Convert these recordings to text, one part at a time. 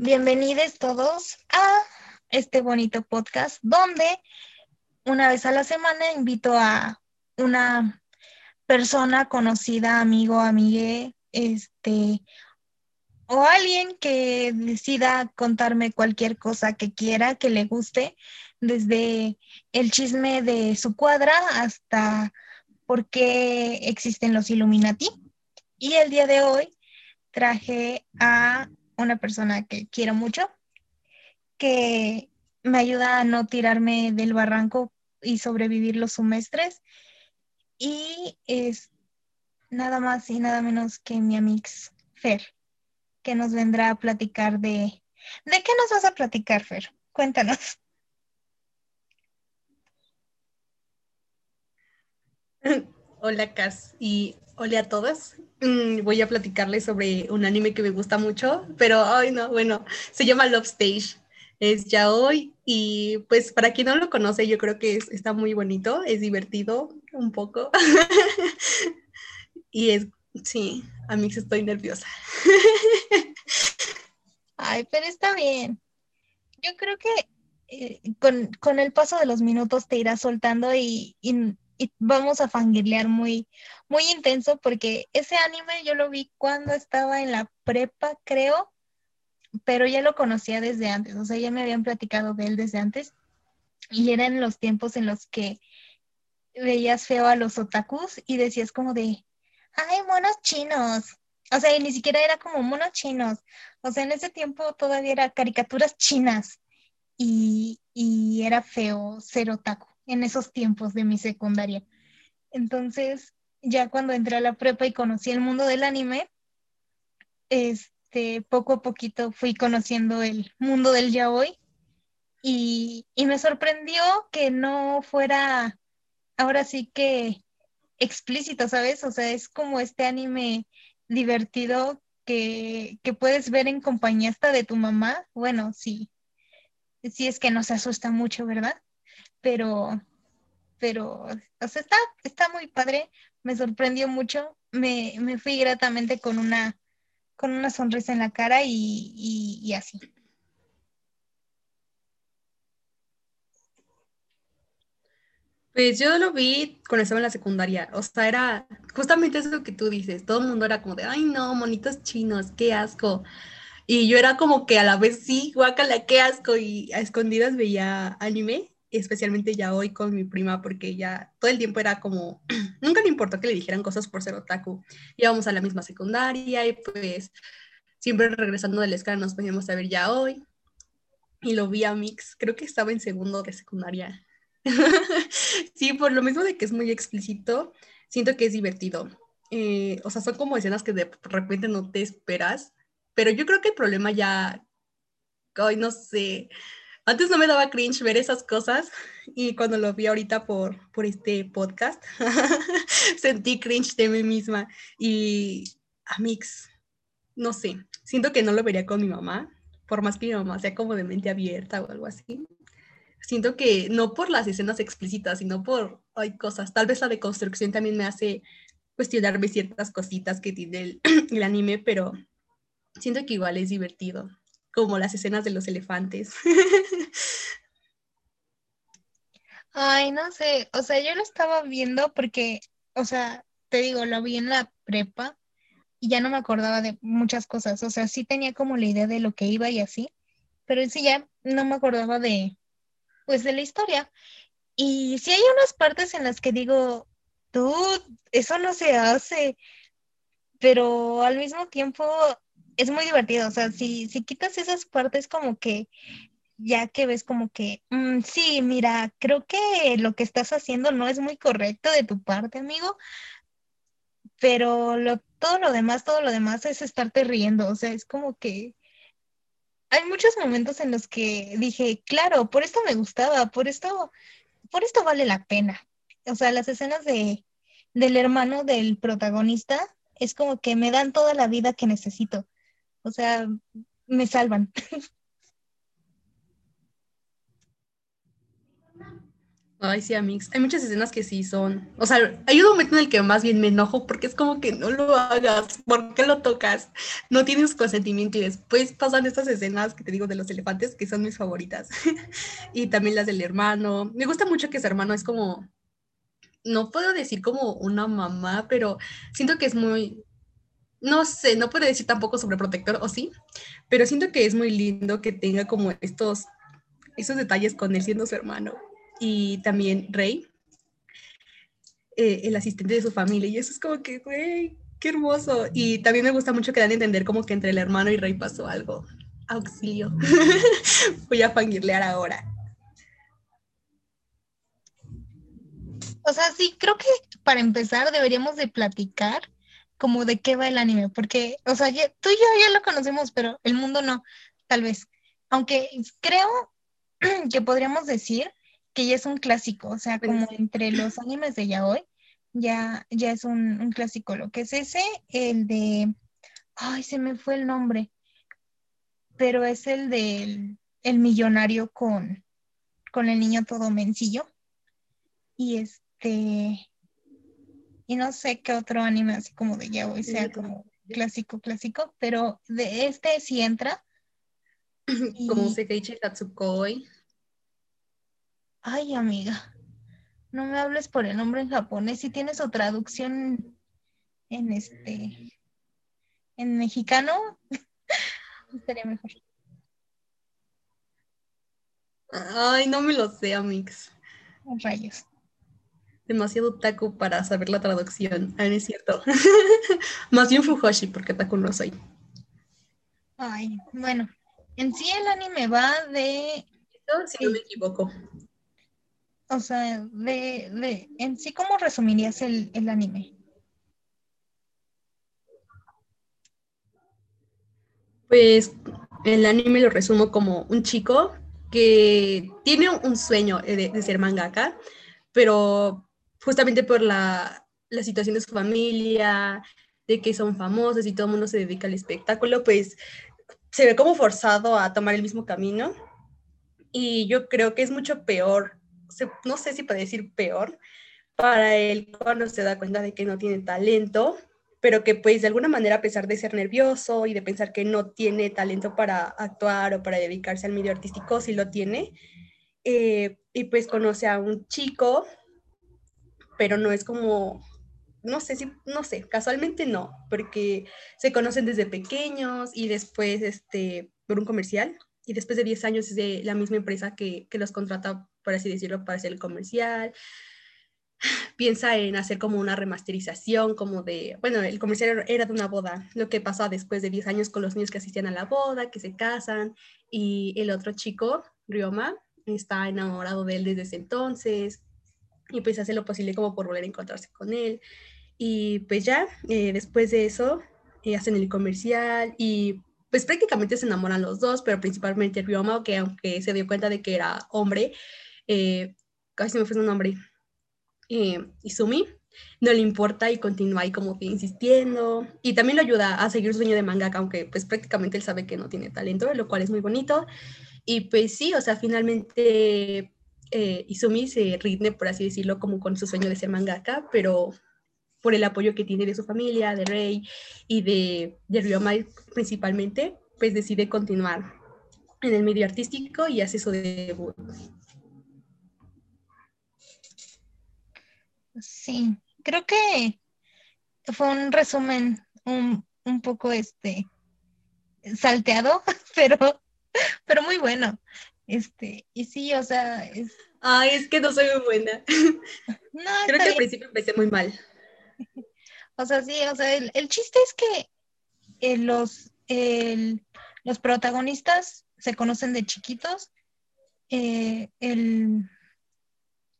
Bienvenidos todos a este bonito podcast donde una vez a la semana invito a una persona conocida, amigo, amigue, este, o alguien que decida contarme cualquier cosa que quiera, que le guste, desde el chisme de su cuadra hasta por qué existen los Illuminati. Y el día de hoy traje a una persona que quiero mucho, que me ayuda a no tirarme del barranco y sobrevivir los semestres. Y es nada más y nada menos que mi amix Fer, que nos vendrá a platicar de... ¿De qué nos vas a platicar, Fer? Cuéntanos. Hola, Cas, y hola a todos. Mm, voy a platicarles sobre un anime que me gusta mucho, pero, ay, no, bueno, se llama Love Stage. Es ya hoy y pues para quien no lo conoce, yo creo que está muy bonito, es divertido un poco. y es, sí, a mí estoy nerviosa. Ay, pero está bien. Yo creo que eh, con, el paso de los minutos te irás soltando y vamos a fangirlear muy, muy intenso porque ese anime yo lo vi cuando estaba en la prepa, creo, pero ya lo conocía desde antes, o sea, ya me habían platicado de él desde antes y eran los tiempos en los que veías feo a los otakus y decías como de, ay, monos chinos. O sea, y ni siquiera era como monos chinos. O sea, en ese tiempo todavía era caricaturas chinas y, y era feo ser otaku en esos tiempos de mi secundaria. Entonces, ya cuando entré a la prepa y conocí el mundo del anime, este, poco a poquito fui conociendo el mundo del yaoi y, y me sorprendió que no fuera ahora sí que explícito, ¿sabes? O sea, es como este anime divertido que, que, puedes ver en compañía hasta de tu mamá. Bueno, sí, sí es que no se asusta mucho, ¿verdad? Pero, pero, o sea, está, está muy padre, me sorprendió mucho, me, me fui gratamente con una, con una sonrisa en la cara y, y, así. Pues yo lo vi cuando estaba en la secundaria, o sea, era justamente eso que tú dices, todo el mundo era como de, ay no, monitos chinos, qué asco. Y yo era como que a la vez sí, guácala, qué asco, y a escondidas veía anime especialmente ya hoy con mi prima, porque ya todo el tiempo era como, nunca le importó que le dijeran cosas por ser otaku. Íbamos a la misma secundaria y pues siempre regresando de la escuela nos poníamos a ver ya hoy. Y lo vi a Mix, creo que estaba en segundo de secundaria. sí, por lo mismo de que es muy explícito, siento que es divertido. Eh, o sea, son como escenas que de repente no te esperas, pero yo creo que el problema ya, hoy no sé, antes no me daba cringe ver esas cosas y cuando lo vi ahorita por, por este podcast, sentí cringe de mí misma y a mix, no sé, siento que no lo vería con mi mamá, por más que mi mamá sea como de mente abierta o algo así. Siento que no por las escenas explícitas, sino por hay cosas. Tal vez la deconstrucción también me hace cuestionarme ciertas cositas que tiene el, el anime, pero siento que igual es divertido como las escenas de los elefantes. Ay, no sé, o sea, yo lo estaba viendo porque, o sea, te digo, lo vi en la prepa y ya no me acordaba de muchas cosas, o sea, sí tenía como la idea de lo que iba y así, pero sí ya no me acordaba de, pues, de la historia. Y sí hay unas partes en las que digo, tú, eso no se hace, pero al mismo tiempo es muy divertido, o sea, si, si quitas esas partes como que ya que ves como que, mm, sí, mira, creo que lo que estás haciendo no es muy correcto de tu parte, amigo, pero lo, todo lo demás, todo lo demás es estarte riendo, o sea, es como que hay muchos momentos en los que dije, claro, por esto me gustaba, por esto, por esto vale la pena. O sea, las escenas de, del hermano del protagonista es como que me dan toda la vida que necesito. O sea, me salvan. Ay, sí, Amix. Hay muchas escenas que sí son. O sea, hay un momento en el que más bien me enojo porque es como que no lo hagas. ¿Por qué lo tocas? No tienes consentimiento. Y después pasan estas escenas que te digo de los elefantes, que son mis favoritas. y también las del hermano. Me gusta mucho que su hermano es como. No puedo decir como una mamá, pero siento que es muy. No sé, no puedo decir tampoco sobreprotector, o sí, pero siento que es muy lindo que tenga como estos, esos detalles con él siendo su hermano y también Rey, eh, el asistente de su familia. Y eso es como que, güey, qué hermoso. Y también me gusta mucho que dan a entender como que entre el hermano y Rey pasó algo. Auxilio. Voy a fangirlear ahora. O sea, sí, creo que para empezar deberíamos de platicar como de qué va el anime, porque, o sea, tú y yo ya lo conocemos, pero el mundo no, tal vez. Aunque creo que podríamos decir que ya es un clásico, o sea, como entre los animes de yaoi, ya, ya es un, clásico. Lo que es ese, el de, ay, se me fue el nombre, pero es el del el millonario con, con el niño todo mencillo. Y este, y no sé qué otro anime así como de yaoi sea como clásico, clásico, pero de este sí entra. Como Sekeiichi Tatsukoi. Ay, amiga, no me hables por el nombre en japonés. Si tienes o traducción en este, en mexicano, estaría mejor. Ay, no me lo sé, Amix. Rayos. Demasiado taco para saber la traducción. Ah, no es cierto. Más bien Fujoshi, porque taco no soy. Ay, bueno. En sí el anime va de. Si no me equivoco. O sea, de, en sí, ¿cómo resumirías el, anime? Pues el anime lo resumo como un chico que tiene un sueño de, ser mangaka, pero justamente por la, la, situación de su familia, de que son famosos y todo el mundo se dedica al espectáculo, pues se ve como forzado a tomar el mismo camino. Y yo creo que es mucho peor no sé si puede decir peor, para él cuando se da cuenta de que no tiene talento, pero que pues de alguna manera a pesar de ser nervioso y de pensar que no tiene talento para actuar o para dedicarse al medio artístico, sí lo tiene. Eh, y pues conoce a un chico, pero no es como, no sé si, no sé, casualmente no, porque se conocen desde pequeños y después, este, por un comercial, y después de 10 años es de la misma empresa que, que los contrata por así decirlo, para hacer el comercial. Piensa en hacer como una remasterización, como de, bueno, el comercial era de una boda, lo que pasa después de 10 años con los niños que asistían a la boda, que se casan, y el otro chico, Ryoma, está enamorado de él desde ese entonces, y pues hace lo posible como por volver a encontrarse con él. Y pues ya, eh, después de eso, eh, hacen el comercial y pues prácticamente se enamoran los dos, pero principalmente Ryoma, que aunque se dio cuenta de que era hombre, eh, casi me fue su nombre, eh, Izumi, no le importa y continúa ahí como que insistiendo y también lo ayuda a seguir su sueño de mangaka, aunque pues prácticamente él sabe que no tiene talento, lo cual es muy bonito. Y pues sí, o sea, finalmente eh, Izumi se rinde, por así decirlo, como con su sueño de ser mangaka, pero por el apoyo que tiene de su familia, de Rey y de, de Ryoma principalmente, pues decide continuar en el medio artístico y hace su debut. Sí, creo que fue un resumen un, poco este salteado, pero, pero muy bueno. Este, y sí, o sea, es... Ay, es que no soy muy buena. No, Creo que al principio empecé muy mal. O sea, sí, o sea, el, chiste es que eh, los, los protagonistas se conocen de chiquitos. Eh, el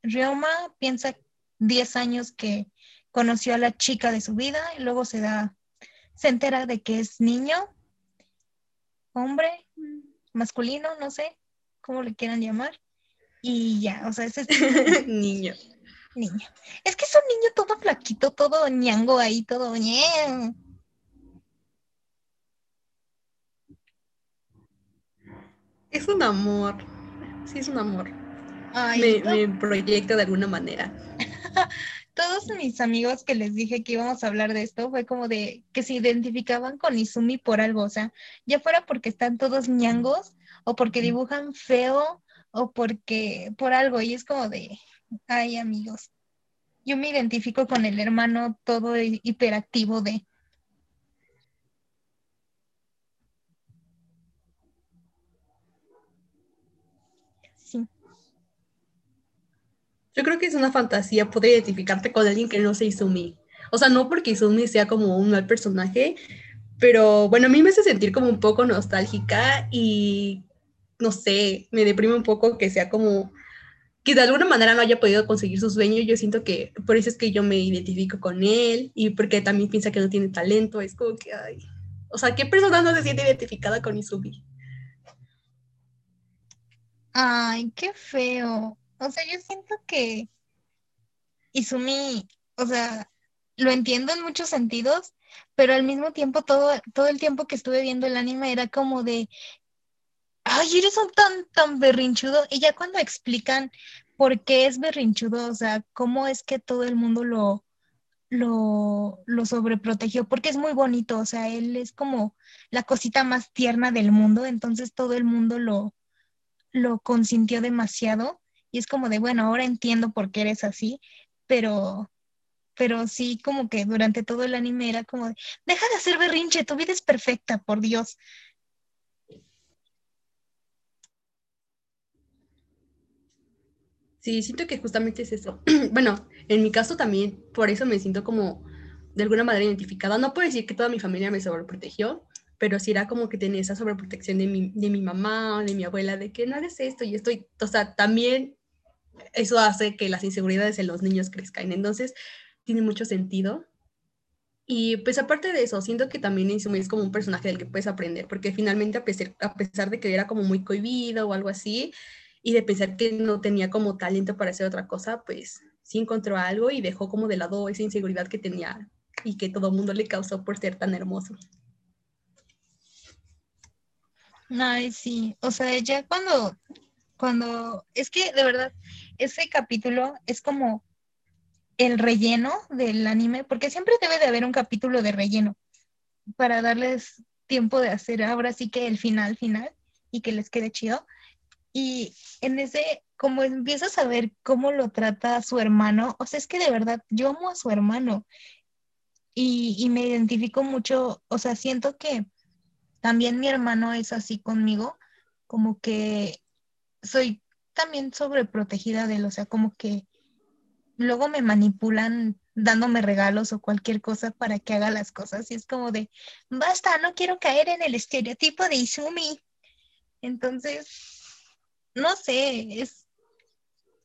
Ryoma piensa 10 años que conoció a la chica de su vida y luego se da, se entera de que es niño, hombre, masculino, no sé cómo le quieran llamar. Y ya, o sea, ese es niño. Niño. Es que es un niño todo flaquito, todo ñango ahí, todo ñe. Es un amor. Sí, es un amor. me, me proyecto de alguna manera. Todos mis amigos que les dije que íbamos a hablar de esto fue como de que se identificaban con Izumi por algo, o sea, ya fuera porque están todos ñangos o porque dibujan feo o porque por algo y es como de, ay amigos, yo me identifico con el hermano todo hiperactivo de... Sí. Yo creo que es una fantasía poder identificarte con alguien que no sea Izumi. O sea, no porque Izumi sea como un mal personaje, pero bueno, a mí me hace sentir como un poco nostálgica y no sé, me deprime un poco que sea como que de alguna manera no haya podido conseguir su sueño, yo siento que por eso es que yo me identifico con él y porque también piensa que no tiene talento, es como que, ay, o sea, ¿qué persona no se siente identificada con Izumi? Ay, qué feo. O sea, yo siento que Izumi, o sea, lo entiendo en muchos sentidos, pero al mismo tiempo todo, todo el tiempo que estuve viendo el anime era como de, ay, eres un tan, tan berrinchudo. Y ya cuando explican por qué es berrinchudo, o sea, cómo es que todo el mundo lo, lo, lo sobreprotegió, porque es muy bonito, o sea, él es como la cosita más tierna del mundo, entonces todo el mundo lo, lo consintió demasiado. Y es como de, bueno, ahora entiendo por qué eres así, pero, pero sí como que durante todo el anime era como de, deja de hacer berrinche, tu vida es perfecta, por Dios. Sí, siento que justamente es eso. bueno, en mi caso también, por eso me siento como de alguna manera identificada. No puedo decir que toda mi familia me sobreprotegió, pero sí era como que tenía esa sobreprotección de mi, de mi mamá o de mi abuela, de que no hagas esto y estoy, o sea, también eso hace que las inseguridades en los niños crezcan. Entonces, tiene mucho sentido. Y pues aparte de eso, siento que también es como un personaje del que puedes aprender, porque finalmente a pesar, a pesar de que era como muy cohibido o algo así, y de pensar que no tenía como talento para hacer otra cosa, pues sí encontró algo y dejó como de lado esa inseguridad que tenía y que todo el mundo le causó por ser tan hermoso. Ay, sí, o sea, ya cuando, cuando, es que de verdad, ese capítulo es como el relleno del anime, porque siempre debe de haber un capítulo de relleno para darles tiempo de hacer ahora sí que el final final y que les quede chido. Y en ese, como empiezas a ver cómo lo trata su hermano, o sea, es que de verdad yo amo a su hermano y, y me identifico mucho, o sea, siento que también mi hermano es así conmigo, como que soy también sobreprotegida de él, o sea, como que luego me manipulan dándome regalos o cualquier cosa para que haga las cosas y es como de, basta, no quiero caer en el estereotipo de Izumi. Entonces, no sé, es...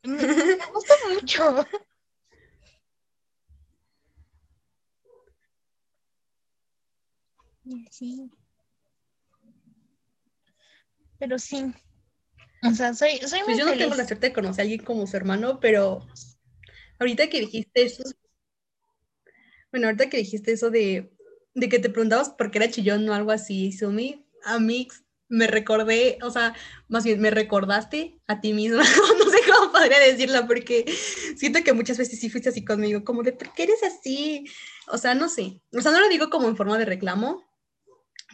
Me, gusta mucho. Sí. Pero sí. O sea, soy, soy pues yo no tengo la suerte de conocer a alguien como su hermano, pero ahorita que dijiste eso, bueno, ahorita que dijiste eso de, de que te preguntabas por qué era chillón o algo así, Sumi, a mí me recordé, o sea, más bien me recordaste a ti misma, no sé cómo podría decirlo, porque siento que muchas veces sí fuiste así conmigo, como de, ¿por qué eres así? O sea, no sé, o sea, no lo digo como en forma de reclamo,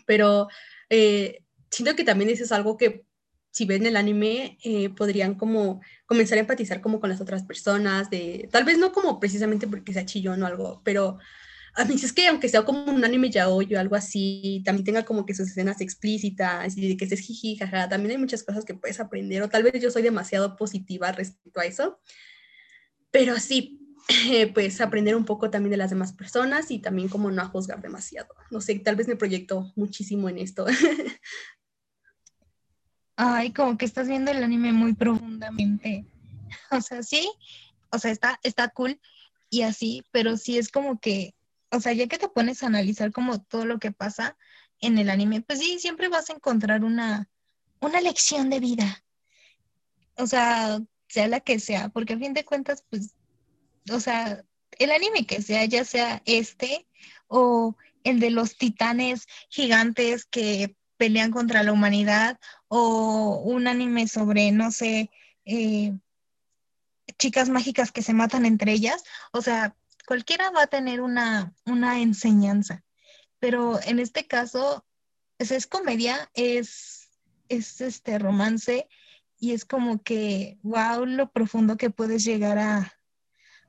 pero eh, siento que también eso es algo que si ven el anime, eh, podrían como comenzar a empatizar como con las otras personas, de, tal vez no como precisamente porque sea chillón o algo, pero a mí es que aunque sea como un anime ya o algo así, también tenga como que sus escenas explícitas y de que estés jiji, jaja, también hay muchas cosas que puedes aprender, o tal vez yo soy demasiado positiva respecto a eso, pero sí, pues aprender un poco también de las demás personas y también como no a juzgar demasiado. No sé, tal vez me proyecto muchísimo en esto. Ay, como que estás viendo el anime muy profundamente. O sea, sí, o sea, está, está cool y así, pero sí es como que o sea, ya que te pones a analizar como todo lo que pasa en el anime, pues sí, siempre vas a encontrar una, una lección de vida. O sea, sea la que sea, porque a fin de cuentas, pues, o sea, el anime que sea, ya sea este o el de los titanes gigantes que pelean contra la humanidad o un anime sobre, no sé, eh, chicas mágicas que se matan entre ellas. O sea, cualquiera va a tener una, una enseñanza. Pero en este caso, es, comedia, es, es este romance y es como que, wow, lo profundo que puedes llegar a,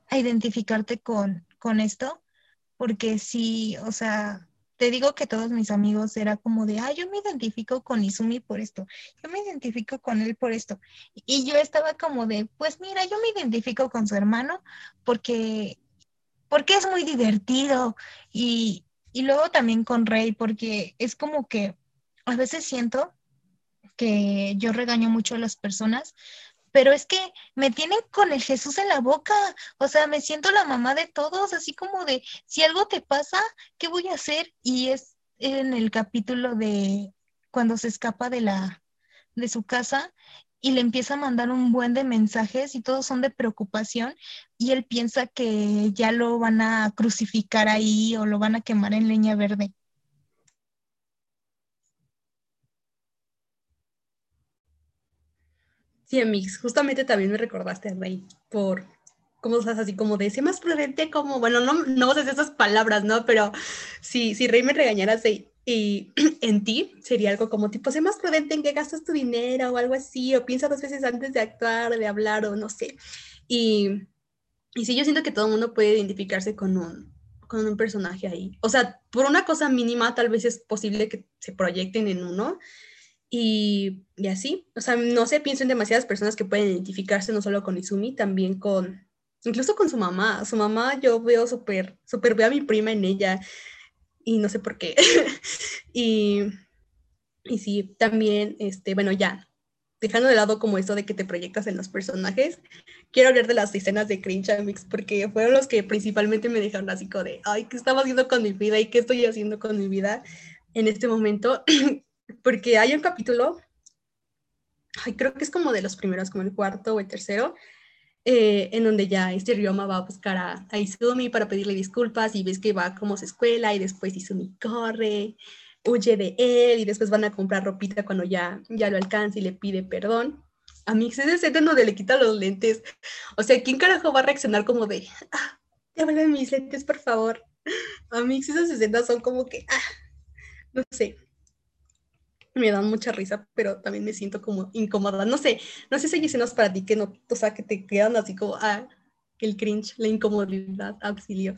a identificarte con, con esto, porque sí, o sea, te digo que todos mis amigos era como de, ah, yo me identifico con Izumi por esto, yo me identifico con él por esto. Y yo estaba como de, pues mira, yo me identifico con su hermano porque, porque es muy divertido. Y, y luego también con Rey, porque es como que a veces siento que yo regaño mucho a las personas, pero es que me tienen con el Jesús en la boca, o sea, me siento la mamá de todos, así como de, si algo te pasa, ¿qué voy a hacer? Y es en el capítulo de cuando se escapa de la de su casa y le empieza a mandar un buen de mensajes y todos son de preocupación y él piensa que ya lo van a crucificar ahí o lo van a quemar en leña verde. Sí, Amix, justamente también me recordaste a Rey por cómo estás así como de ser más prudente, como, bueno, no, no usas esas palabras, ¿no? Pero si, si Rey me regañara así, y en ti sería algo como tipo, sé más prudente en qué gastas tu dinero o algo así, o piensa dos veces antes de actuar, de hablar o no sé. Y, y sí, yo siento que todo el mundo puede identificarse con un, con un personaje ahí. O sea, por una cosa mínima tal vez es posible que se proyecten en uno, y, y, así, o sea, no sé, pienso en demasiadas personas que pueden identificarse no solo con Izumi, también con, incluso con su mamá. Su mamá yo veo súper, súper, veo a mi prima en ella y no sé por qué. y, y sí, también, este, bueno, ya, dejando de lado como eso de que te proyectas en los personajes, quiero hablar de las escenas de Cringe Mix porque fueron los que principalmente me dejaron así como de, ay, ¿qué estaba haciendo con mi vida y qué estoy haciendo con mi vida en este momento? porque hay un capítulo, ay, creo que es como de los primeros, como el cuarto o el tercero, eh, en donde ya este Ryoma va a buscar a, Izumi para pedirle disculpas y ves que va como su escuela y después Izumi corre, huye de él y después van a comprar ropita cuando ya, ya lo alcanza y le pide perdón. A mí es ese escena donde le quita los lentes. O sea, ¿quién carajo va a reaccionar como de, ah, mis lentes, por favor? A mí esas escenas son como que, ah, no sé, me dan mucha risa, pero también me siento como incómoda. No sé, no sé si hay escenas para ti que no, o sea, que te quedan así como, ah, el cringe, la incomodidad, auxilio.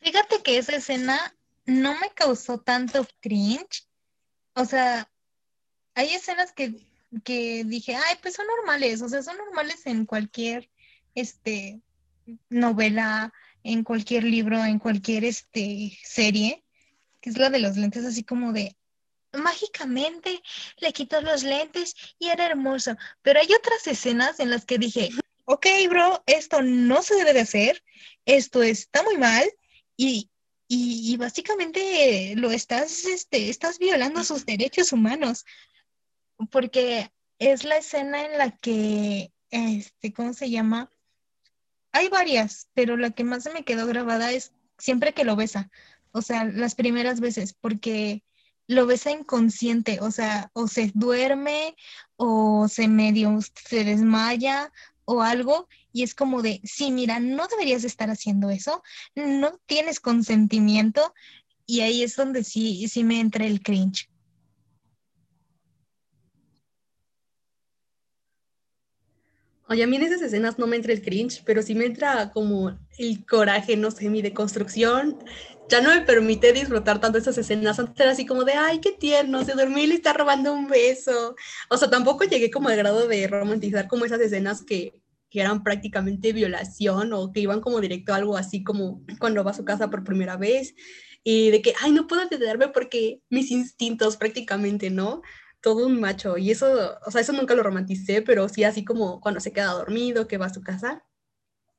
Fíjate que esa escena no me causó tanto cringe. O sea, hay escenas que, que dije, ay, pues son normales, o sea, son normales en cualquier, este, novela, en cualquier libro, en cualquier, este, serie que es la de los lentes, así como de mágicamente le quitó los lentes y era hermoso. Pero hay otras escenas en las que dije, ok, bro, esto no se debe de hacer, esto está muy mal y, y, básicamente lo estás, este, estás violando sus derechos humanos. Porque es la escena en la que, este, ¿cómo se llama? Hay varias, pero la que más se me quedó grabada es siempre que lo besa o sea, las primeras veces, porque lo ves inconsciente, o sea, o se duerme o se medio, se desmaya o algo, y es como de, sí, mira, no deberías estar haciendo eso, no tienes consentimiento, y ahí es donde sí, sí me entra el cringe. Oye, a mí en esas escenas no me entra el cringe, pero sí me entra como el coraje, no sé, mi deconstrucción ya no me permite disfrutar tanto esas escenas. Antes era así como de, ay, qué tierno, se dormí y le está robando un beso. O sea, tampoco llegué como al grado de romantizar como esas escenas que, que eran prácticamente violación o que iban como directo a algo así como cuando va a su casa por primera vez y de que, ay, no puedo detenerme porque mis instintos prácticamente, ¿no? Todo un macho. Y eso, o sea, eso nunca lo romanticé, pero sí así como cuando se queda dormido, que va a su casa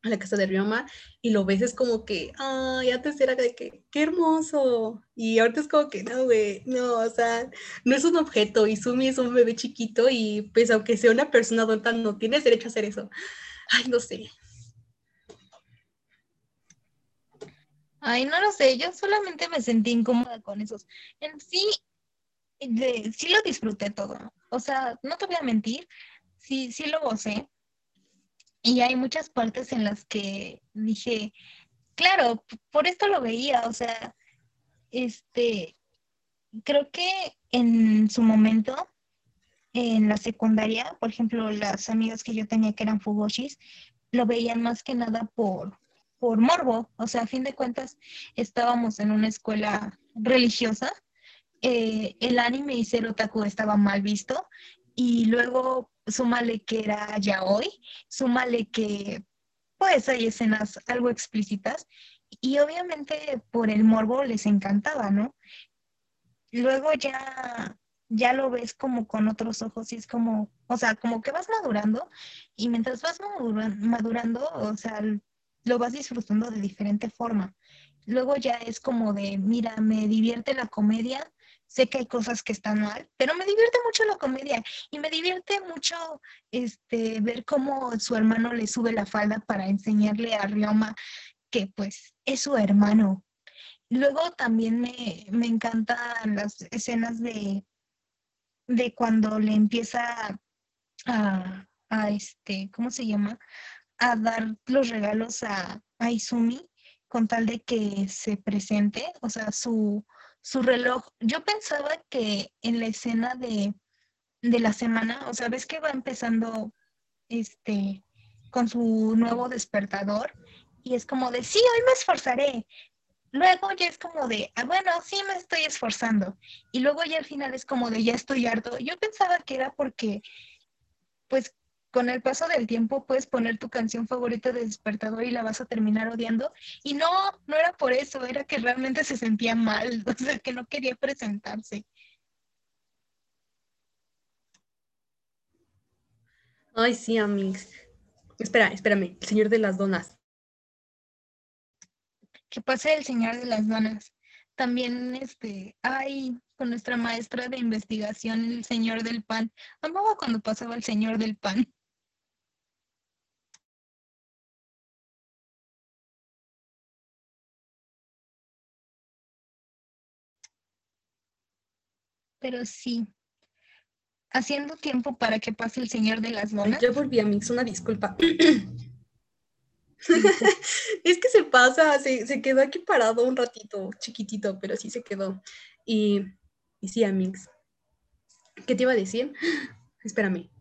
a la casa de Ryoma y lo ves es como que, ay, antes era de que, qué hermoso. Y ahorita es como que, no, güey, no, o sea, no es un objeto. Y Sumi es un bebé chiquito y pues aunque sea una persona adulta, no tienes derecho a hacer eso. Ay, no sé. Ay, no lo sé, yo solamente me sentí incómoda con esos. En sí, sí lo disfruté todo. O sea, no te voy a mentir, sí, sí lo gocé Y hay muchas partes en las que dije, claro, por esto lo veía, o sea, este, creo que en su momento, en la secundaria, por ejemplo, las amigas que yo tenía que eran fugoshis, lo veían más que nada por, por morbo, o sea, a fin de cuentas, estábamos en una escuela religiosa, eh, el anime y ser otaku estaba mal visto, y luego súmale que era ya hoy, súmale que pues hay escenas algo explícitas y obviamente por el morbo les encantaba, ¿no? Luego ya ya lo ves como con otros ojos y es como, o sea, como que vas madurando y mientras vas madurando, o sea, lo vas disfrutando de diferente forma. Luego ya es como de, mira, me divierte la comedia, sé que hay cosas que están mal, pero me divierte mucho la comedia y me divierte mucho este, ver cómo su hermano le sube la falda para enseñarle a Ryoma que pues es su hermano. Luego también me, me encantan las escenas de, de cuando le empieza a, a, este, ¿cómo se llama? A dar los regalos a Izumi con tal de que se presente, o sea, su, su reloj. Yo pensaba que en la escena de, la semana, o sea, ves que va empezando este con su nuevo despertador y es como de, sí, hoy me esforzaré. Luego ya es como de, ah, bueno, sí me estoy esforzando. Y luego ya al final es como de, ya estoy harto. Yo pensaba que era porque, pues, con el paso del tiempo puedes poner tu canción favorita de despertador y la vas a terminar odiando. Y no, no era por eso, era que realmente se sentía mal, o sea, que no quería presentarse. Ay, sí, Amix. Espera, espérame, el señor de las donas. ¿Qué pasa el señor de las donas? También, este, ay, con nuestra maestra de investigación, el señor del pan. Amaba cuando pasaba el señor del pan. Pero sí. Haciendo tiempo para que pase el señor de las donas. Ya volví a Mix, una disculpa. es que se pasa, se, quedó aquí parado un ratito, chiquitito, pero sí se quedó. Y, y sí, Amix. ¿Qué te iba a decir? Espérame.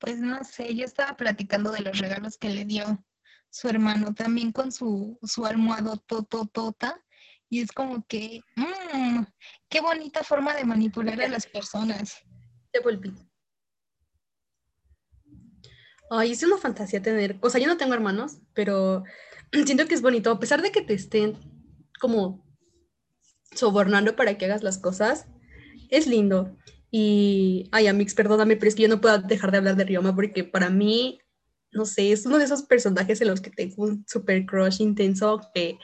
Pues no sé, yo estaba platicando de los regalos que le dio su hermano, también con su, su almohado tototota y es como que, mmm, qué bonita forma de manipular a las personas. Te volví. Ay, es una fantasía tener, o sea, yo no tengo hermanos, pero siento que es bonito, a pesar de que te estén como sobornando para que hagas las cosas, es lindo. Y, ay, Amix, perdóname, pero es que yo no puedo dejar de hablar de Ryoma porque para mí, no sé, es uno de esos personajes en los que tengo un super crush intenso que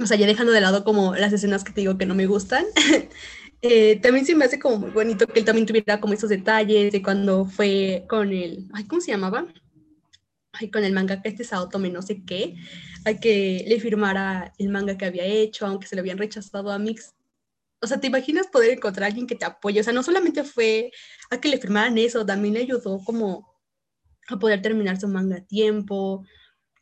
o sea, ya dejando de lado como las escenas que te digo que no me gustan, eh, también se me hace como muy bonito que él también tuviera como esos detalles de cuando fue con el, ay, ¿cómo se llamaba? Ay, con el manga que este Saotome no sé qué, hay que le firmara el manga que había hecho, aunque se lo habían rechazado a Mix. O sea, ¿te imaginas poder encontrar a alguien que te apoye? O sea, no solamente fue a que le firmaran eso, también le ayudó como a poder terminar su manga a tiempo,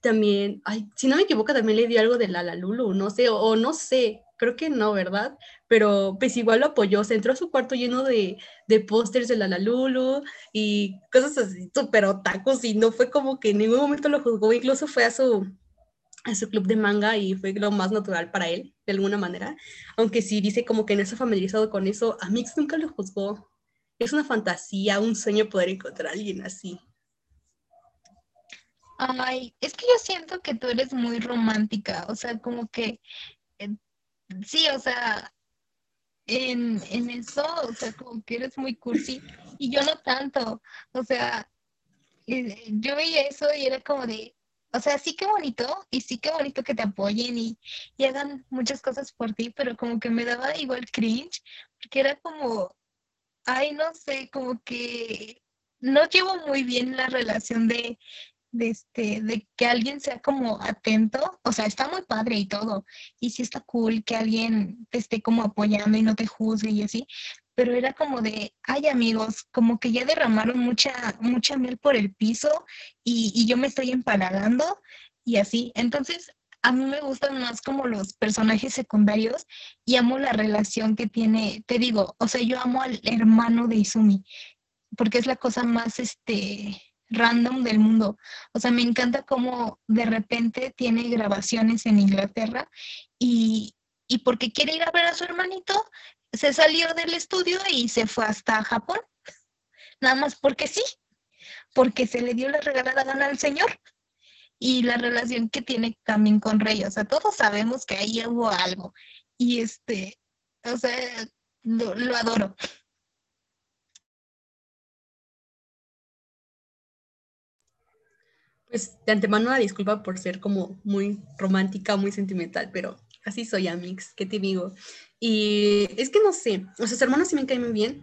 también, ay, si no me equivoco, también le dio algo de la Lulu, no sé, o, no sé, creo que no, ¿verdad? Pero pues igual lo apoyó, se entró a su cuarto lleno de, de pósters de la Lulu y cosas así, súper otakus, y no fue como que en ningún momento lo juzgó, incluso fue a su, a su club de manga y fue lo más natural para él, de alguna manera, aunque sí dice como que no está familiarizado con eso, a Mix nunca lo juzgó. Es una fantasía, un sueño poder encontrar a alguien así. Ay, es que yo siento que tú eres muy romántica, o sea, como que, eh, sí, o sea, en, en eso, o sea, como que eres muy cursi y yo no tanto, o sea, eh, yo veía eso y era como de, o sea, sí que bonito y sí que bonito que te apoyen y, y hagan muchas cosas por ti, pero como que me daba igual cringe, porque era como, ay, no sé, como que no llevo muy bien la relación de de, este, de que alguien sea como atento, o sea, está muy padre y todo, y sí está cool que alguien te esté como apoyando y no te juzgue y así, pero era como de, ay amigos, como que ya derramaron mucha, mucha miel por el piso y, y yo me estoy empalagando y así. Entonces, a mí me gustan más como los personajes secundarios y amo la relación que tiene, te digo, o sea, yo amo al hermano de Izumi, porque es la cosa más, este, random del mundo. O sea, me encanta cómo de repente tiene grabaciones en Inglaterra y, y porque quiere ir a ver a su hermanito, se salió del estudio y se fue hasta Japón. Nada más porque sí, porque se le dio la regalada gana al señor y la relación que tiene también con Rey. O sea, todos sabemos que ahí hubo algo. Y este, o sea, lo, adoro. Pues de antemano una disculpa por ser como muy romántica, muy sentimental, pero así soy, Amix, ¿qué te digo? Y es que no sé, o sea, sus hermanos sí me caen muy bien,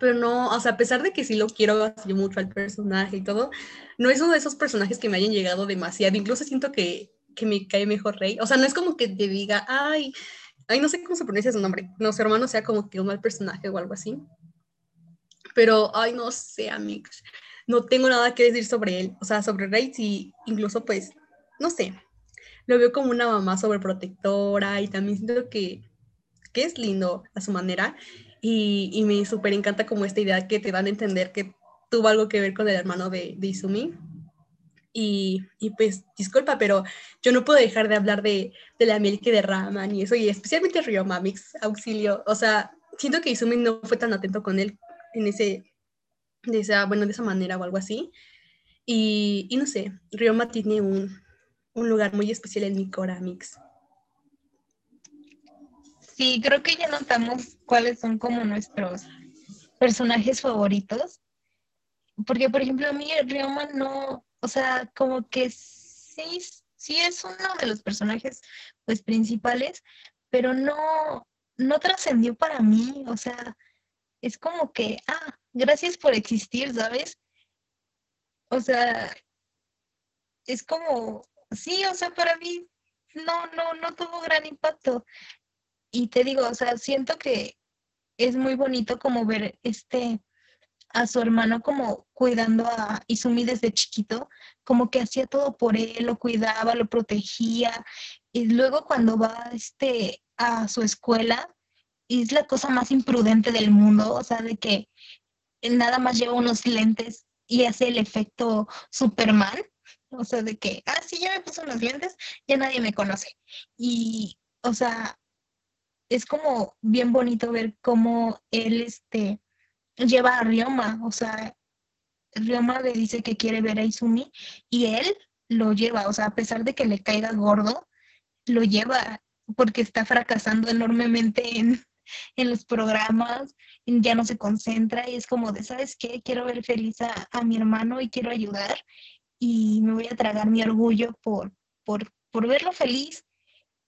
pero no, o sea, a pesar de que sí lo quiero así mucho al personaje y todo, no es uno de esos personajes que me hayan llegado demasiado, incluso siento que, que me cae mejor Rey, o sea, no es como que te diga, ay, ay, no sé cómo se pronuncia su nombre, no, su hermano sea como que un mal personaje o algo así, pero, ay, no sé, amigos, no tengo nada que decir sobre él, o sea, sobre Rey, sí, incluso pues, no sé, lo veo como una mamá sobreprotectora y también siento que, que es lindo a su manera y, y me súper encanta como esta idea que te dan a entender que tuvo algo que ver con el hermano de, de Izumi. Y, y, pues, disculpa, pero yo no puedo dejar de hablar de, de la miel que derraman y eso, y especialmente Ryoma, Mix, auxilio. O sea, siento que Izumi no fue tan atento con él en ese, de esa, bueno, de esa manera o algo así. Y, y no sé, Ryoma tiene un, un lugar muy especial en mi cora, Mix. Sí, creo que ya notamos cuáles son como nuestros personajes favoritos. Porque, por ejemplo, a mí Ryoma no, o sea, como que sí, sí es uno de los personajes pues principales, pero no, no trascendió para mí. O sea, es como que, ah, gracias por existir, ¿sabes? O sea, es como, sí, o sea, para mí no, no, no tuvo gran impacto y te digo, o sea, siento que es muy bonito como ver este a su hermano como cuidando a Izumi desde chiquito, como que hacía todo por él, lo cuidaba, lo protegía, y luego cuando va este a su escuela, es la cosa más imprudente del mundo, o sea, de que nada más lleva unos lentes y hace el efecto Superman, o sea, de que, ah, sí, ya me puse unos lentes, ya nadie me conoce. Y, o sea, es como bien bonito ver cómo él este, lleva a Ryoma, o sea, Ryoma le dice que quiere ver a Izumi y él lo lleva, o sea, a pesar de que le caiga gordo, lo lleva porque está fracasando enormemente en, en los programas, ya no se concentra y es como de, ¿sabes qué? Quiero ver feliz a, a mi hermano y quiero ayudar y me voy a tragar mi orgullo por, por, por verlo feliz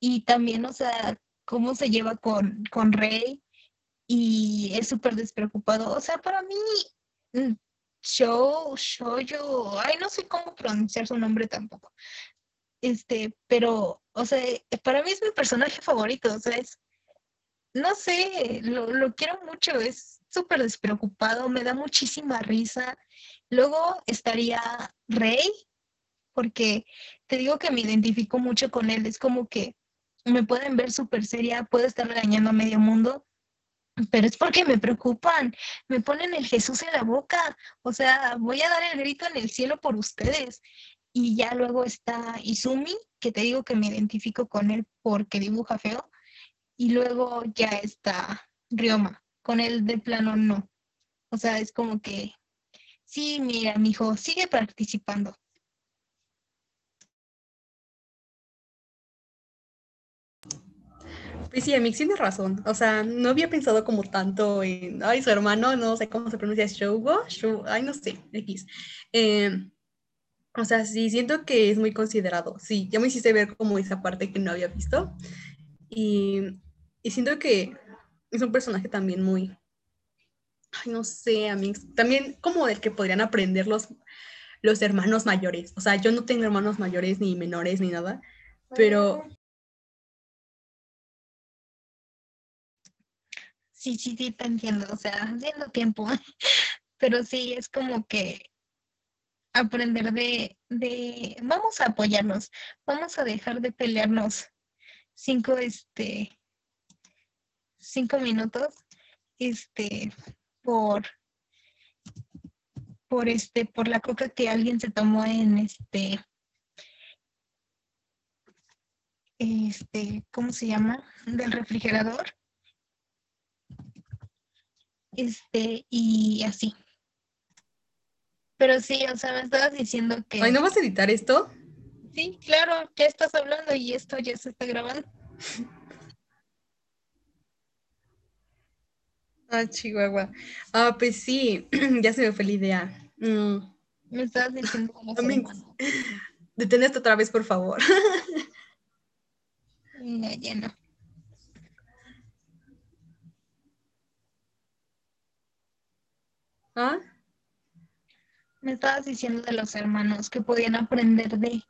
y también, o sea, cómo se lleva con, con Rey y es súper despreocupado. O sea, para mí, mm, Show, yo, ay, no sé cómo pronunciar su nombre tampoco. Este, pero, o sea, para mí es mi personaje favorito, o sea, es, no sé, lo, lo quiero mucho, es súper despreocupado, me da muchísima risa. Luego estaría Rey, porque te digo que me identifico mucho con él, es como que me pueden ver súper seria, puedo estar regañando a medio mundo, pero es porque me preocupan, me ponen el Jesús en la boca, o sea, voy a dar el grito en el cielo por ustedes. Y ya luego está Izumi, que te digo que me identifico con él porque dibuja feo, y luego ya está Ryoma, con él de plano no. O sea, es como que, sí, mira, mi hijo, sigue participando. Pues sí, Amix tiene razón. O sea, no había pensado como tanto en, ay, su hermano, no sé cómo se pronuncia, Shogo, ay, no sé, X. Em, o sea, sí, siento que es muy considerado. Sí, ya me hiciste ver como esa parte que no había visto. Y, y siento que es un personaje también muy, ay, no sé, Amix, también como el que podrían aprender los, los hermanos mayores. O sea, yo no tengo hermanos mayores ni menores ni nada, pero sí, sí, sí, te entiendo, o sea, haciendo tiempo, pero sí, es como que aprender de, de, vamos a apoyarnos, vamos a dejar de pelearnos cinco, este, cinco minutos, este, por, por este, por la coca que alguien se tomó en este, este, ¿cómo se llama? Del refrigerador. Este, y así. Pero sí, o sea, me estabas diciendo que. Ay, ¿no vas a editar esto? Sí, claro, ya estás hablando y esto ya se está grabando. Ah, Chihuahua. Ah, pues sí, ya se me fue la idea. Mm. Me estabas diciendo Detén esto otra vez, por favor. No, ya no. ¿Ah? Me estabas diciendo de los hermanos que podían aprender de.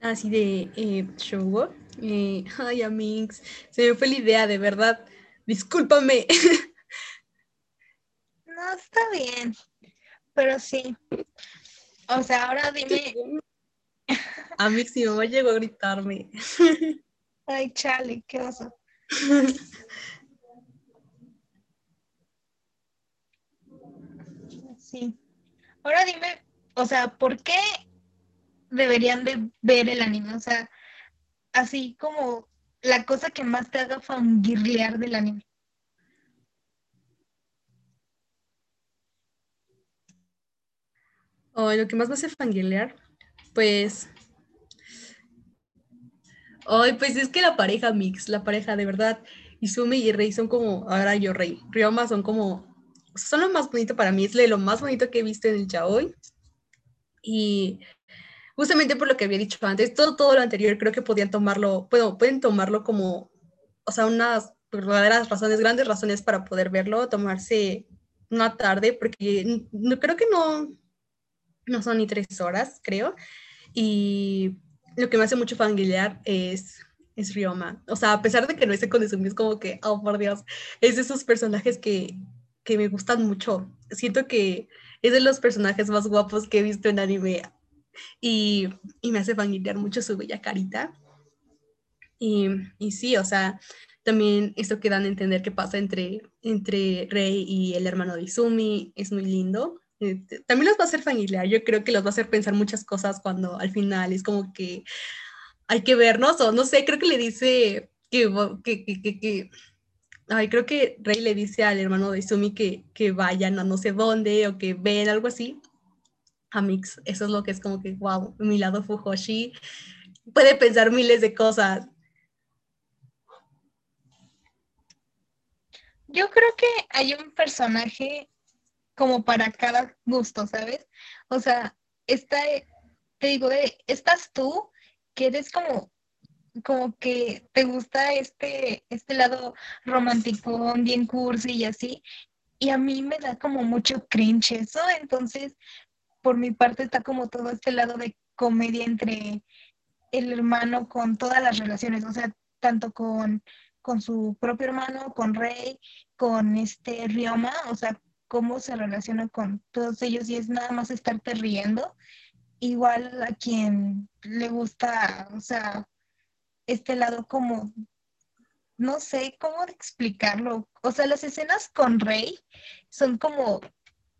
Así de eh, show. Eh, ay, Amix, se me fue la idea, de verdad. Discúlpame. No, está bien. Pero sí. O sea, ahora dime. Amix, mi mamá llegó a gritarme. Ay, chale, qué oso. Sí. Ahora dime, o sea, ¿por qué deberían de ver el anime? O sea, así como la cosa que más te haga fangirlear del anime. Oh, lo que más me hace fangirlear, pues. Ay, pues es que la pareja mix, la pareja de verdad, Izumi y Rey son como, ahora yo Rey, Ryoma son como, son lo más bonito para mí, es lo más bonito que he visto en el yaoi. Y justamente por lo que había dicho antes, todo, todo lo anterior creo que podían tomarlo, bueno, pueden tomarlo como, o sea, unas verdaderas razones, grandes razones para poder verlo, tomarse una tarde, porque no, creo que no, no son ni tres horas, creo. Y lo que me hace mucho familiar es, es Ryoma. O sea, a pesar de que no esté con Izumi, es como que, oh, por Dios, es de esos personajes que, que me gustan mucho. Siento que es de los personajes más guapos que he visto en anime y, y me hace familiar mucho su bella carita. Y, y, sí, o sea, también esto que dan a entender que pasa entre, entre Rey y el hermano de Izumi es muy lindo. Este, también los va a hacer familiar, yo creo que los va a hacer pensar muchas cosas cuando al final es como que hay que vernos, o no sé, creo que le dice que, que, que, que ay, creo que Rey le dice al hermano de Izumi que, que vayan a no sé dónde o que ven algo así. A Mix, eso es lo que es como que, wow, mi lado Fujoshi puede pensar miles de cosas. Yo creo que hay un personaje como para cada gusto, ¿sabes? O sea, está, te digo, estás tú, que eres como, como que te gusta este, este lado romántico, bien cursi y así, y a mí me da como mucho cringe eso, entonces, por mi parte está como todo este lado de comedia entre el hermano con todas las relaciones, o sea, tanto con, con su propio hermano, con Rey, con este Ryoma, o sea, cómo se relaciona con todos ellos y es nada más estarte riendo. Igual a quien le gusta, o sea, este lado como, no sé cómo explicarlo. O sea, las escenas con Rey son como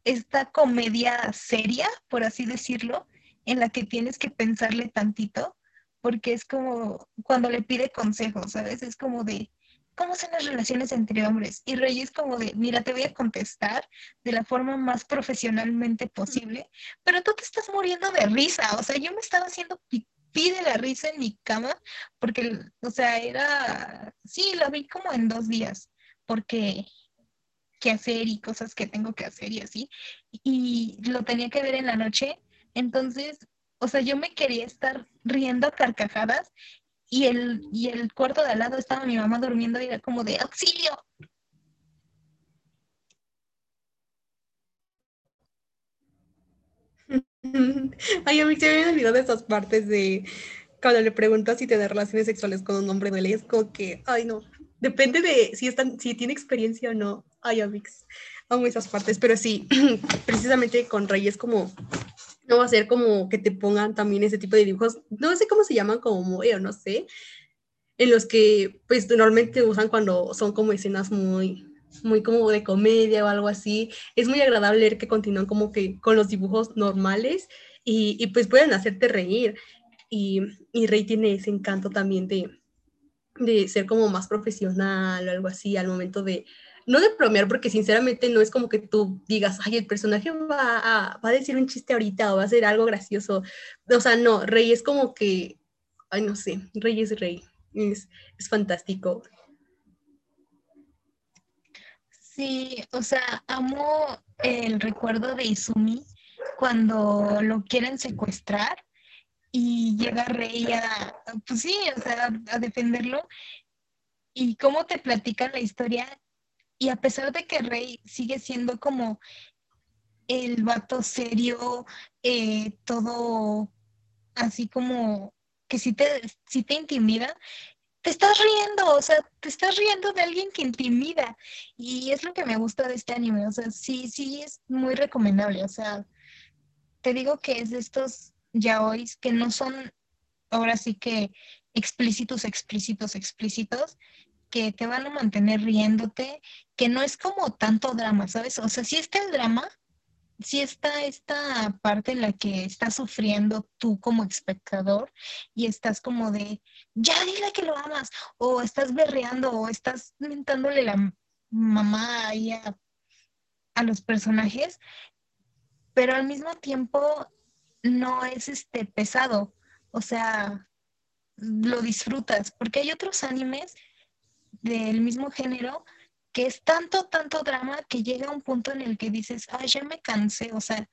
esta comedia seria, por así decirlo, en la que tienes que pensarle tantito, porque es como cuando le pide consejos, ¿sabes? Es como de, ¿cómo son las relaciones entre hombres? Y Reyes como de, mira, te voy a contestar de la forma más profesionalmente posible, pero tú te estás muriendo de risa, o sea, yo me estaba haciendo pipí de la risa en mi cama, porque, o sea, era, sí, la vi como en dos días, porque qué hacer y cosas que tengo que hacer y así, y lo tenía que ver en la noche, entonces, o sea, yo me quería estar riendo a carcajadas y el, y el cuarto de al lado estaba mi mamá durmiendo y era como de auxilio. Ay, a mí se me había olvidado esas partes de, cuando le preguntas si tiene relaciones sexuales con un hombre duele, es como que, ay no, depende de si, están, si tiene experiencia o no. Ay, Amix, amo esas partes, pero sí, precisamente con Rey como, no va a ser como que te pongan también ese tipo de dibujos, no sé cómo se llaman, como muy, o no sé, en los que pues normalmente usan cuando son como escenas muy, muy como de comedia o algo así. Es muy agradable ver que continúan como que con los dibujos normales y, y pues pueden hacerte reír. Y, y, Rey tiene ese encanto también de, de ser como más profesional o algo así al momento de, no de bromear, porque sinceramente no es como que tú digas, ay, el personaje va a, va a decir un chiste ahorita o va a hacer algo gracioso. O sea, no, Rey es como que, ay, no sé, Rey es Rey. Es, es fantástico. Sí, o sea, amo el recuerdo de Izumi cuando lo quieren secuestrar y llega Rey a, pues sí, o sea, a defenderlo. Y cómo te platican la historia. Y a pesar de que Rey sigue siendo como el vato serio, eh, todo así como que si te, si te intimida, te estás riendo, o sea, te estás riendo de alguien que intimida. Y es lo que me gusta de este anime, o sea, sí, sí es muy recomendable, o sea, te digo que es de estos yaois que no son ahora sí que explícitos, explícitos, explícitos, que te van a mantener riéndote, que no es como tanto drama, ¿sabes? O sea, sí está el drama, sí está esta parte en la que estás sufriendo tú como espectador y estás como de, ya dile que lo amas, o estás berreando, o estás mentándole la mamá ahí a, a los personajes, pero al mismo tiempo no es este pesado, o sea, lo disfrutas, porque hay otros animes del mismo género que es tanto, tanto drama que llega un punto en el que dices, ay, ya me cansé, o sea,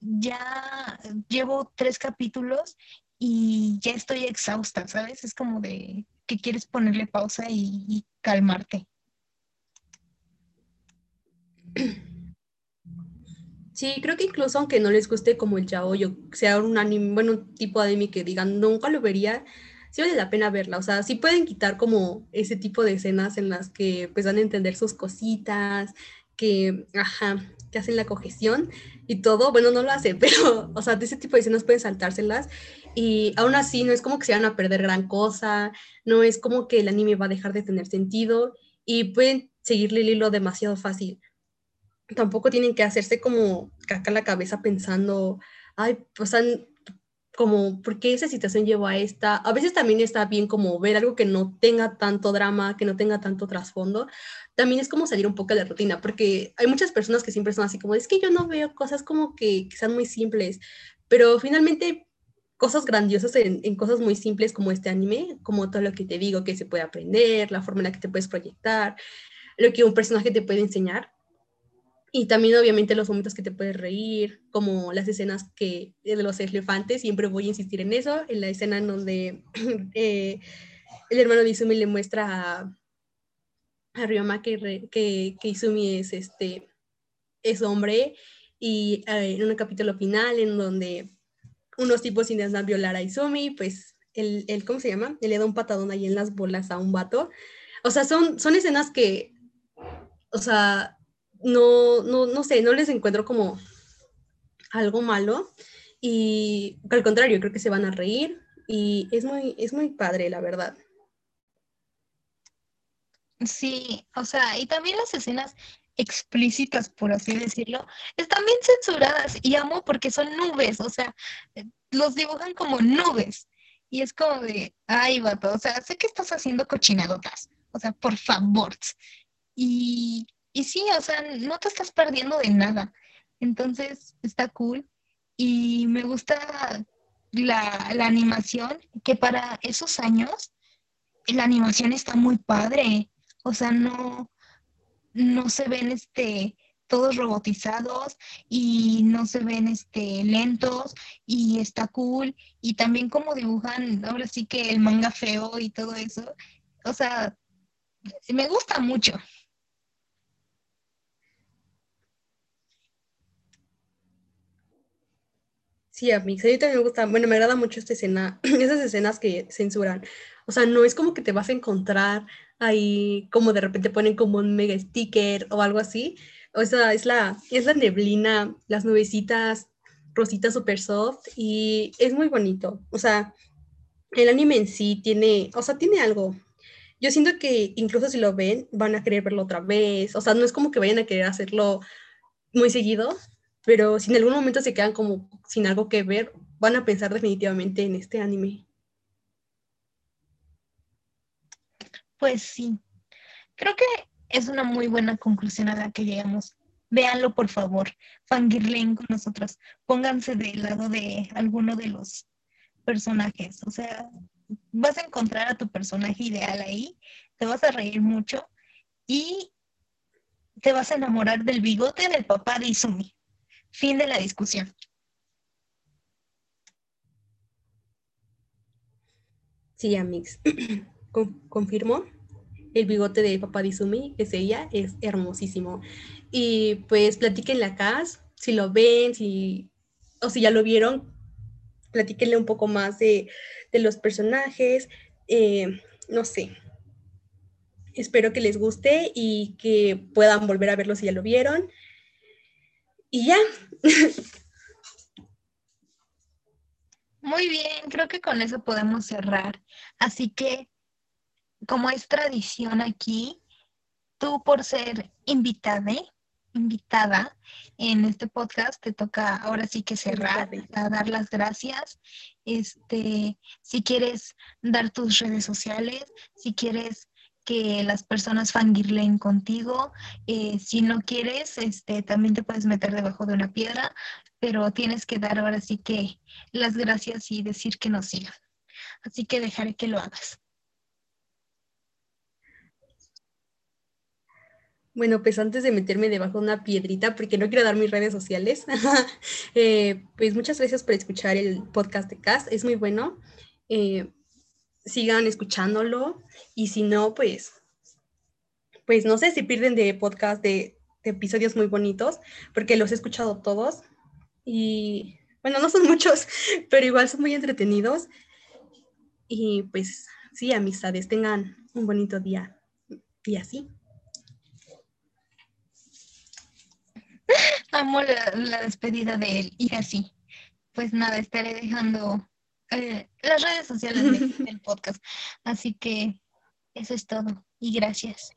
ya llevo tres capítulos y ya estoy exhausta, ¿sabes? Es como de que quieres ponerle pausa y, calmarte. Sí, creo que incluso aunque no les guste como el yaoi sea un anime, bueno, un tipo de anime que digan nunca lo vería, sí vale la pena verla. O sea, sí pueden quitar como ese tipo de escenas en las que pues van a entender sus cositas, que, ajá, que hacen la cohesión y todo. Bueno, no lo hace, pero, o sea, de ese tipo de escenas pueden saltárselas y aún así no es como que se van a perder gran cosa, no es como que el anime va a dejar de tener sentido y pueden seguirle el hilo demasiado fácil. Tampoco tienen que hacerse como caca la cabeza pensando, ay, pues como por qué esa situación llevó a esta. A veces también está bien como ver algo que no tenga tanto drama, que no tenga tanto trasfondo. También es como salir un poco de la rutina, porque hay muchas personas que siempre son así como, es que yo no veo cosas como que, que sean muy simples, pero finalmente cosas grandiosas en, en, cosas muy simples como este anime, como todo lo que te digo que se puede aprender, la forma en la que te puedes proyectar, lo que un personaje te puede enseñar. Y también obviamente los momentos que te puedes reír, como las escenas que de los elefantes, siempre voy a insistir en eso, en la escena en donde eh, el hermano de Izumi le muestra a, a Ryoma que, que, que, Izumi es, este, es hombre y eh, en un capítulo final en donde unos tipos intentan violar a Izumi, pues el, el, ¿cómo se llama? Él le da un patadón ahí en las bolas a un vato. O sea, son, son escenas que, o sea, no, no, no sé, no les encuentro como algo malo y al contrario, creo que se van a reír y es muy, es muy padre, la verdad. Sí, o sea, y también las escenas explícitas, por así decirlo, están bien censuradas y amo porque son nubes, o sea, los dibujan como nubes y es como de, ay, vato, o sea, sé que estás haciendo cochinadotas, o sea, por favor. Y y sí, o sea, no te estás perdiendo de nada. Entonces, está cool. Y me gusta la, la animación, que para esos años, la animación está muy padre. O sea, no, no se ven este todos robotizados y no se ven este lentos y está cool y también como dibujan ahora sí que el manga feo y todo eso o sea me gusta mucho Sí, a mí, a mí también me gusta, bueno, me agrada mucho esta escena, esas escenas que censuran. O sea, no es como que te vas a encontrar ahí como de repente ponen como un mega sticker o algo así. O sea, es la, es la neblina, las nubecitas rositas super soft y es muy bonito. O sea, el anime en sí tiene, o sea, tiene algo. Yo siento que incluso si lo ven, van a querer verlo otra vez. O sea, no es como que vayan a querer hacerlo muy seguido, pero si en algún momento se quedan como sin algo que ver, van a pensar definitivamente en este anime. Pues sí, creo que es una muy buena conclusión a la que llegamos. Véanlo, por favor. Fangirlen con nosotros. Pónganse del lado de alguno de los personajes. O sea, vas a encontrar a tu personaje ideal ahí, te vas a reír mucho y te vas a enamorar del bigote del papá de Izumi. Fin de la discusión. Sí, Amix. confirmo, el bigote de papá Izumi, es ella, es hermosísimo. Y pues platiquenle acá, si lo ven, si, o si ya lo vieron, platíquenle un poco más de, los personajes, eh, no sé. Espero que les guste y que puedan volver a verlo si ya lo vieron. Y ya. Muy bien, creo que con eso podemos cerrar. Así que como es tradición aquí, tú por ser invitada, invitada en este podcast, te toca ahora sí que cerrar, a dar las gracias. Este, si quieres dar tus redes sociales, si quieres que las personas fangirlen contigo, eh, si no quieres, este, también te puedes meter debajo de una piedra, pero tienes que dar ahora sí que las gracias y decir que nos sigan. Así que dejaré que lo hagas. Bueno, pues antes de meterme debajo de una piedrita, porque no quiero dar mis redes sociales, eh, pues muchas gracias por escuchar el podcast de Cast, es muy bueno. Eh, sigan escuchándolo y si no, pues, pues no sé si pierden de podcast de, episodios muy bonitos, porque los he escuchado todos y bueno, no son muchos, pero igual son muy entretenidos. Y pues sí, amistades, tengan un bonito día y así. Amo la, despedida de él y así. Pues nada, estaré dejando eh, las redes sociales del podcast. Así que eso es todo y gracias.